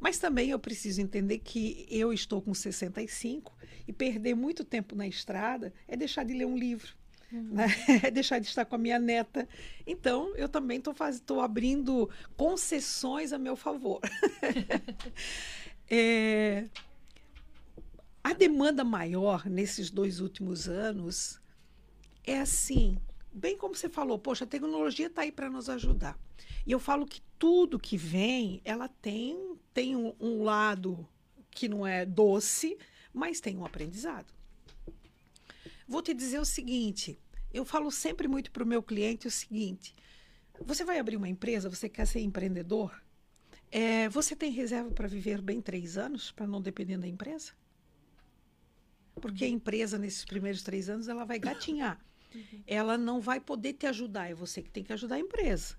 Mas também eu preciso entender que eu estou com 65 e perder muito tempo na estrada é deixar de ler um livro. Né? É deixar de estar com a minha neta. Então, eu também estou abrindo concessões a meu favor. É, a demanda maior nesses dois últimos anos é assim, bem como você falou, poxa, a tecnologia está aí para nos ajudar. E eu falo que tudo que vem, ela tem, tem um, um lado que não é doce, mas tem um aprendizado. Vou te dizer o seguinte: eu falo sempre muito para o meu cliente o seguinte: você vai abrir uma empresa, você quer ser empreendedor? É, você tem reserva para viver bem três anos, para não depender da empresa? Porque a empresa, nesses primeiros três anos, ela vai gatinhar. Ela não vai poder te ajudar, é você que tem que ajudar a empresa.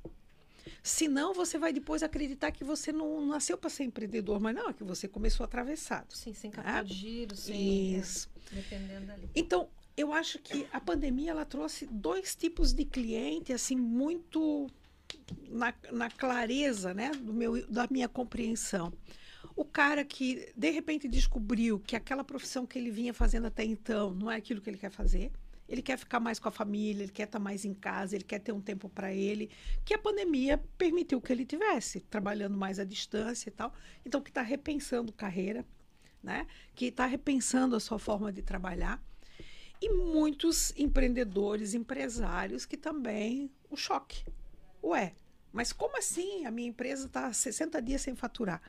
Senão, você vai depois acreditar que você não nasceu para ser empreendedor, mas não, é que você começou atravessado. Sim, sem capital de giro, sem. Isso. é, dependendo ali. Então, eu acho que a pandemia ela trouxe dois tipos de cliente assim muito na, na clareza, né, do meu da minha compreensão. O cara que de repente descobriu que aquela profissão que ele vinha fazendo até então não é aquilo que ele quer fazer. Ele quer ficar mais com a família, ele quer estar mais em casa, ele quer ter um tempo para ele, que a pandemia permitiu que ele tivesse, trabalhando mais à distância e tal. Então, que está repensando carreira, né? que está repensando a sua forma de trabalhar e muitos empreendedores, empresários que também o choque. Ué, mas como assim? A minha empresa está 60 dias sem faturar.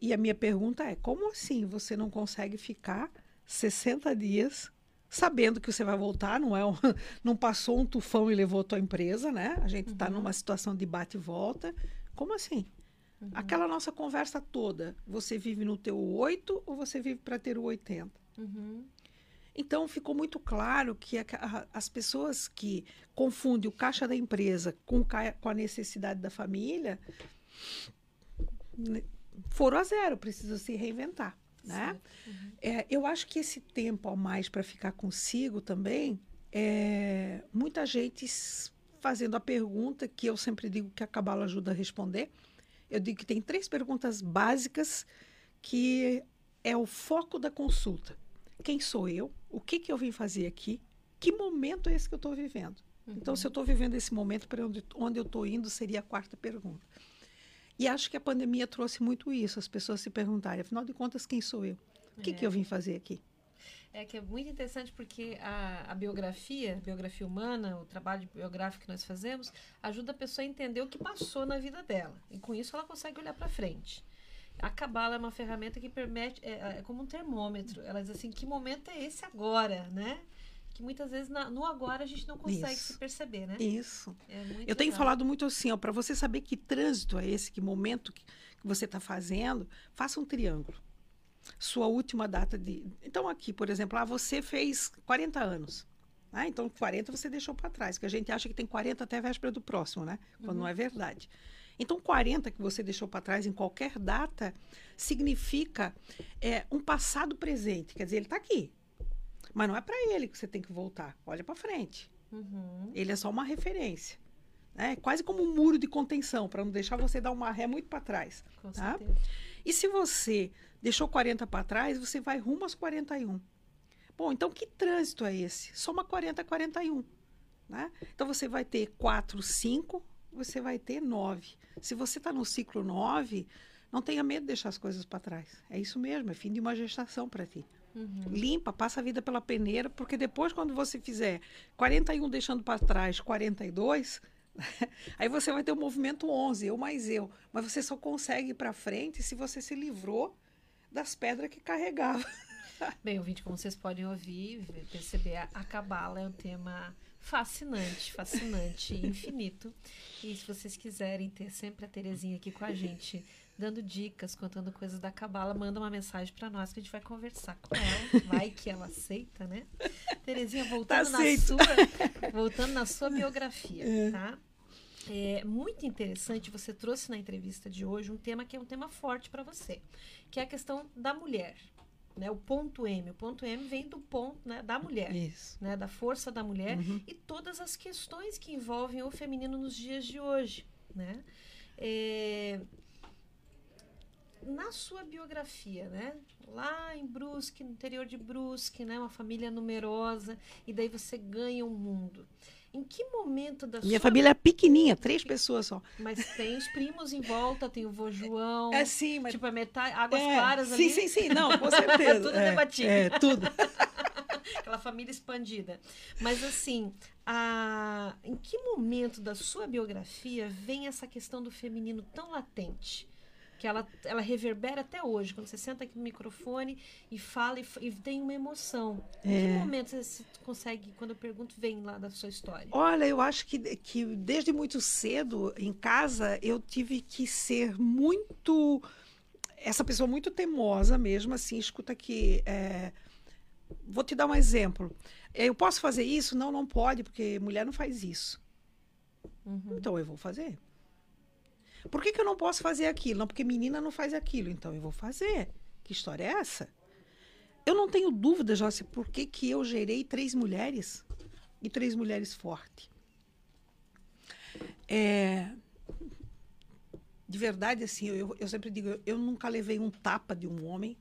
E a minha pergunta é: como assim você não consegue ficar 60 dias sabendo que você vai voltar? Não é um, não passou um tufão e levou a tua empresa, né? A gente está numa situação de bate e volta. Como assim? Aquela nossa conversa toda, você vive no teu 8 ou você vive para ter o 80? Uhum. Então ficou muito claro que a- a- as pessoas que confundem o caixa da empresa com, com a necessidade da família né, foram a zero, precisam se reinventar. Né? É, eu acho que esse tempo a mais para ficar consigo também, é, muita gente fazendo a pergunta que eu sempre digo que a Cabala ajuda a responder. Eu digo que tem três perguntas básicas que é o foco da consulta. Quem sou eu? O que, que eu vim fazer aqui? Que momento é esse que eu estou vivendo? Então, se eu estou vivendo esse momento, para onde, onde eu estou indo, seria a quarta pergunta. E acho que a pandemia trouxe muito isso, as pessoas se perguntarem, afinal de contas, quem sou eu? O que, que eu vim fazer aqui? É que é muito interessante porque a, a biografia, a biografia humana, o trabalho biográfico que nós fazemos, ajuda a pessoa a entender o que passou na vida dela. E com isso ela consegue olhar para frente. A cabala é uma ferramenta que permite, é, é como um termômetro. Ela diz assim, que momento é esse agora, né? Que muitas vezes na- no agora a gente não consegue Isso. se perceber, né? Isso. É Eu tenho legal. falado muito assim, ó, para você saber que trânsito é esse, que momento que, que você está fazendo, faça um triângulo. Sua última data de. Então, aqui, por exemplo, ah, você fez 40 anos. Ah, então 40 você deixou para trás, que a gente acha que tem 40 até a véspera do próximo, né? Quando não é verdade. Então, 40 que você deixou para trás em qualquer data significa é, um passado presente. Quer dizer, ele está aqui. Mas não é para ele que você tem que voltar. Olha para frente. Uhum, Ele é só uma referência. É quase como um muro de contenção, para não deixar você dar uma ré muito para trás. com Tá? certeza. E se você deixou 40 para trás, você vai rumo aos 41. Bom, então que trânsito é esse? Soma 40 a 41. Né? Então você vai ter 4, 5, você vai ter 9. Se você está no ciclo 9, não tenha medo de deixar as coisas para trás. É isso mesmo, é fim de uma gestação para ti. Uhum. Limpa, passa a vida pela peneira, porque depois, quando você fizer 41 deixando para trás 42, aí você vai ter o movimento 11, eu mais eu. Mas você só consegue ir para frente se você se livrou das pedras que carregava. Bem, ouvinte, como vocês podem ouvir, perceber, a- a cabala é um tema fascinante, fascinante, infinito. E se vocês quiserem ter sempre a Terezinha aqui com a gente, dando dicas, contando coisas da cabala, manda uma mensagem para nós que a gente vai conversar com ela. Vai que ela aceita, né? Terezinha, voltando, na aceito. sua, voltando na sua biografia, tá? É muito interessante, você trouxe na entrevista de hoje um tema que é um tema forte para você, que é a questão da mulher, né? O ponto M. O ponto M vem do ponto né, da mulher, Isso. né? Da força da mulher Uhum. e todas as questões que envolvem o feminino nos dias de hoje, né? É, Na sua biografia, né? Lá em Brusque, no interior de Brusque, né? Uma família numerosa e daí você ganha o mundo. Em que momento da Minha sua família é pequenininha, três pessoas só. mas tem os primos em volta, tem o vô João. É sim, mas. Tipo, é metade, águas é, claras sim, ali. sim, sim, não, com certeza. Tudo é, debatido. É, tudo. Aquela família expandida. Mas assim, a... em que momento da sua biografia vem essa questão do feminino tão latente? Que ela, ela reverbera até hoje, quando você senta aqui no microfone e fala e, e tem uma emoção. Em que É. momento você se- consegue, quando eu pergunto, vem lá da sua história? Olha, eu acho que, que desde muito cedo, em casa, eu tive que ser muito. Essa pessoa muito teimosa mesmo, assim, escuta aqui. é, Vou te dar um exemplo. Eu posso fazer isso? Não, não pode, porque mulher não faz isso. Então eu vou fazer. Por que, que eu não posso fazer aquilo? Não, porque menina não faz aquilo. Então eu vou fazer. Que história é essa? Eu não tenho dúvida, Joyce, por que, que eu gerei três mulheres e três mulheres fortes. É, de verdade, assim, eu, eu sempre digo, eu, eu nunca levei um tapa de um homem.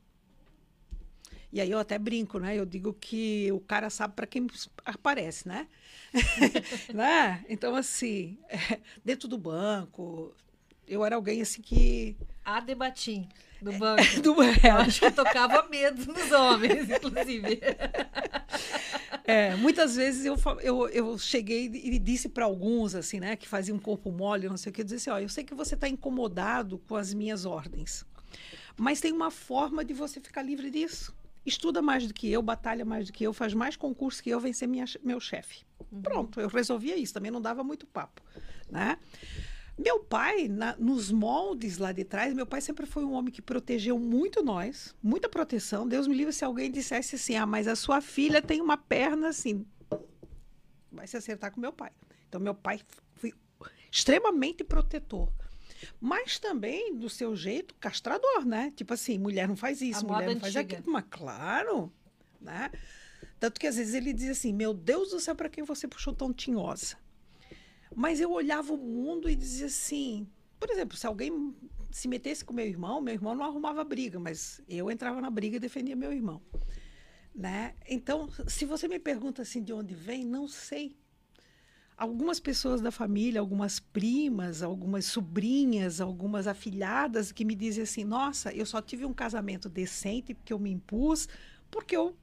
E aí eu até brinco, né? Eu digo que o cara sabe para quem aparece, né? né? Então, assim, é, dentro do banco, eu era alguém assim que. A debatim do banco. Do, Eu é, acho que tocava medo nos homens, inclusive. É, muitas vezes eu, eu, eu cheguei e disse para alguns, assim, né, que faziam um corpo mole, não sei o que, eu disse assim, ó, eu sei que você está incomodado com as minhas ordens, mas tem uma forma de você ficar livre disso. Estuda mais do que eu, batalha mais do que eu, faz mais concurso que eu, vencer minha, meu chefe. Pronto, eu resolvia isso, também não dava muito papo, né? Meu pai, na- nos moldes lá de trás, meu pai sempre foi um homem que protegeu muito nós, muita proteção. Deus me livre se alguém dissesse assim: ah, mas a sua filha tem uma perna assim. Vai se acertar com meu pai. Então, meu pai foi extremamente protetor. Mas também, do seu jeito, castrador, né? Tipo assim, mulher não faz isso, A mulher não faz antiga. aquilo. Mas claro, né? Tanto que às vezes ele diz assim: Meu Deus do céu, para quem você puxou tão tinhosa? Mas eu olhava o mundo e dizia assim: por exemplo, se alguém se metesse com meu irmão, meu irmão não arrumava briga, mas eu entrava na briga e defendia meu irmão. Né? Então, se você me pergunta assim de onde vem, não sei. Algumas pessoas da família, algumas primas, algumas sobrinhas, algumas afilhadas que me dizem assim: nossa, eu só tive um casamento decente porque eu me impus, porque eu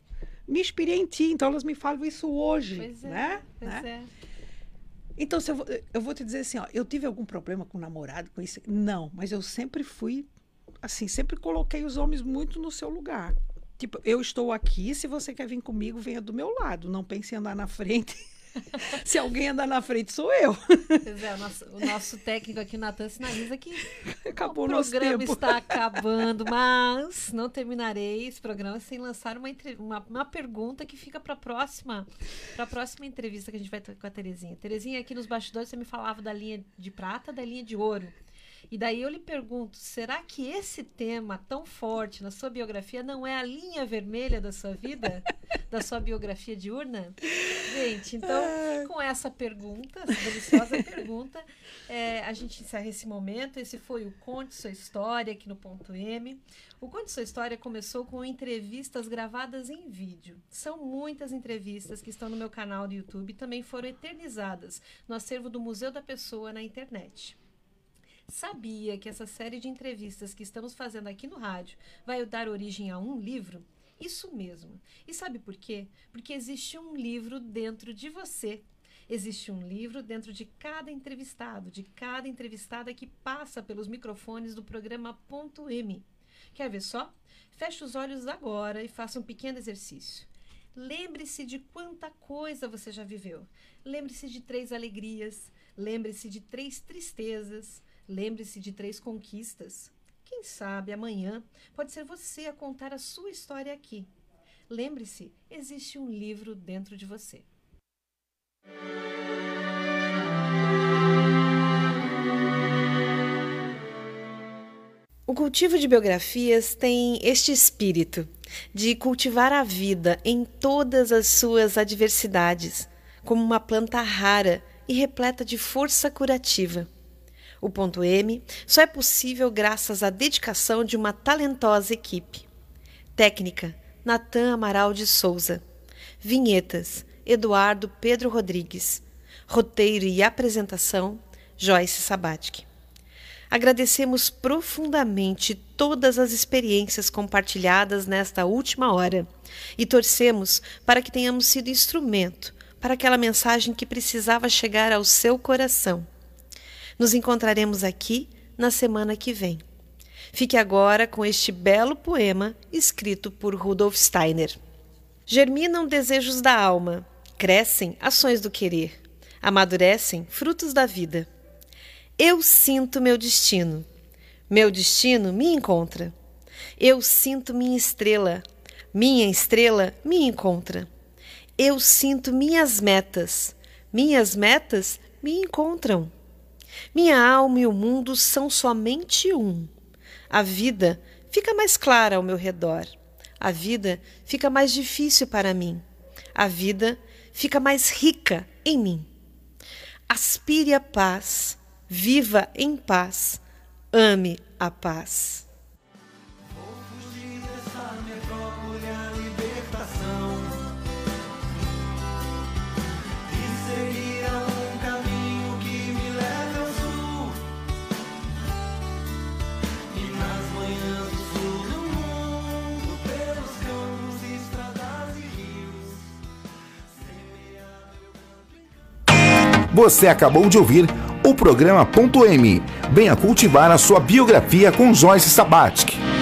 me inspirei em ti. Então, elas me falam isso hoje. Pois é, né? pois né? é. Então, eu, vou, eu vou te dizer assim, ó, eu tive algum problema com o namorado, com isso? Não, mas eu sempre fui, assim, sempre coloquei os homens muito no seu lugar. Tipo, eu estou aqui, se você quer vir comigo, venha do meu lado. Não pense em andar na frente. se alguém andar na frente, sou eu. Pois é, o nosso, o nosso técnico aqui, Natan, sinaliza que Acabou o o programa tempo. está acabando, mas não terminarei esse programa sem lançar uma, uma, uma pergunta que fica para a próxima, próxima entrevista que a gente vai ter com a Terezinha. Terezinha, aqui nos bastidores você me falava da linha de prata, da linha de ouro. E daí eu lhe pergunto, será que esse tema tão forte na sua biografia não é a linha vermelha da sua vida, da sua biografia diurna? Gente, então, com essa pergunta, essa deliciosa pergunta, é, a gente encerra esse momento. Esse foi o Conte Sua História aqui no Ponto M. O Conte Sua História começou com entrevistas gravadas em vídeo. São muitas entrevistas que estão no meu canal do YouTube e também foram eternizadas no acervo do Museu da Pessoa na internet. Sabia que essa série de entrevistas que estamos fazendo aqui no rádio vai dar origem a um livro? Isso mesmo. E sabe por quê? Porque existe um livro dentro de você. Existe um livro dentro de cada entrevistado, de cada entrevistada que passa pelos microfones do programa Ponto M. Quer ver só? Feche os olhos agora e faça um pequeno exercício. Lembre-se de quanta coisa você já viveu. Lembre-se de três alegrias. Lembre-se de três tristezas. Lembre-se de três conquistas. Quem sabe amanhã pode ser você a contar a sua história aqui. Lembre-se, existe um livro dentro de você. O cultivo de biografias tem este espírito de cultivar a vida em todas as suas adversidades, como uma planta rara e repleta de força curativa. O ponto M só é possível graças à dedicação de uma talentosa equipe. Técnica: Natan Amaral de Souza. Vinhetas: Eduardo Pedro Rodrigues. Roteiro e apresentação: Joyce Sabatic. Agradecemos profundamente todas as experiências compartilhadas nesta última hora e torcemos para que tenhamos sido instrumento para aquela mensagem que precisava chegar ao seu coração. Nos encontraremos aqui na semana que vem. Fique agora com este belo poema escrito por Rudolf Steiner. Germinam desejos da alma, crescem ações do querer, amadurecem frutos da vida. Eu sinto meu destino. Meu destino me encontra. Eu sinto minha estrela. Minha estrela me encontra. Eu sinto minhas metas. Minhas metas me encontram. Minha alma e o mundo são somente um. A vida fica mais clara ao meu redor. A vida fica mais difícil para mim. A vida fica mais rica em mim. Aspire a paz, viva em paz, ame a paz. Você acabou de ouvir o programa Ponto M. Venha cultivar a sua biografia com Joyce Sabatsky.